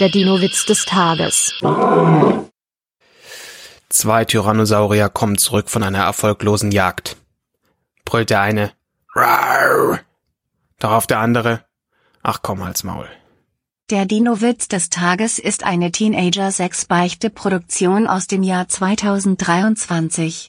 Der Dino-Witz des Tages. Zwei Tyrannosaurier kommen zurück von einer erfolglosen Jagd. Brüllt der eine. Rar! Darauf der andere. Ach komm halt's Maul. Der Dino-Witz des Tages ist eine Teenager-6-Beichte-Produktion aus dem Jahr 2023.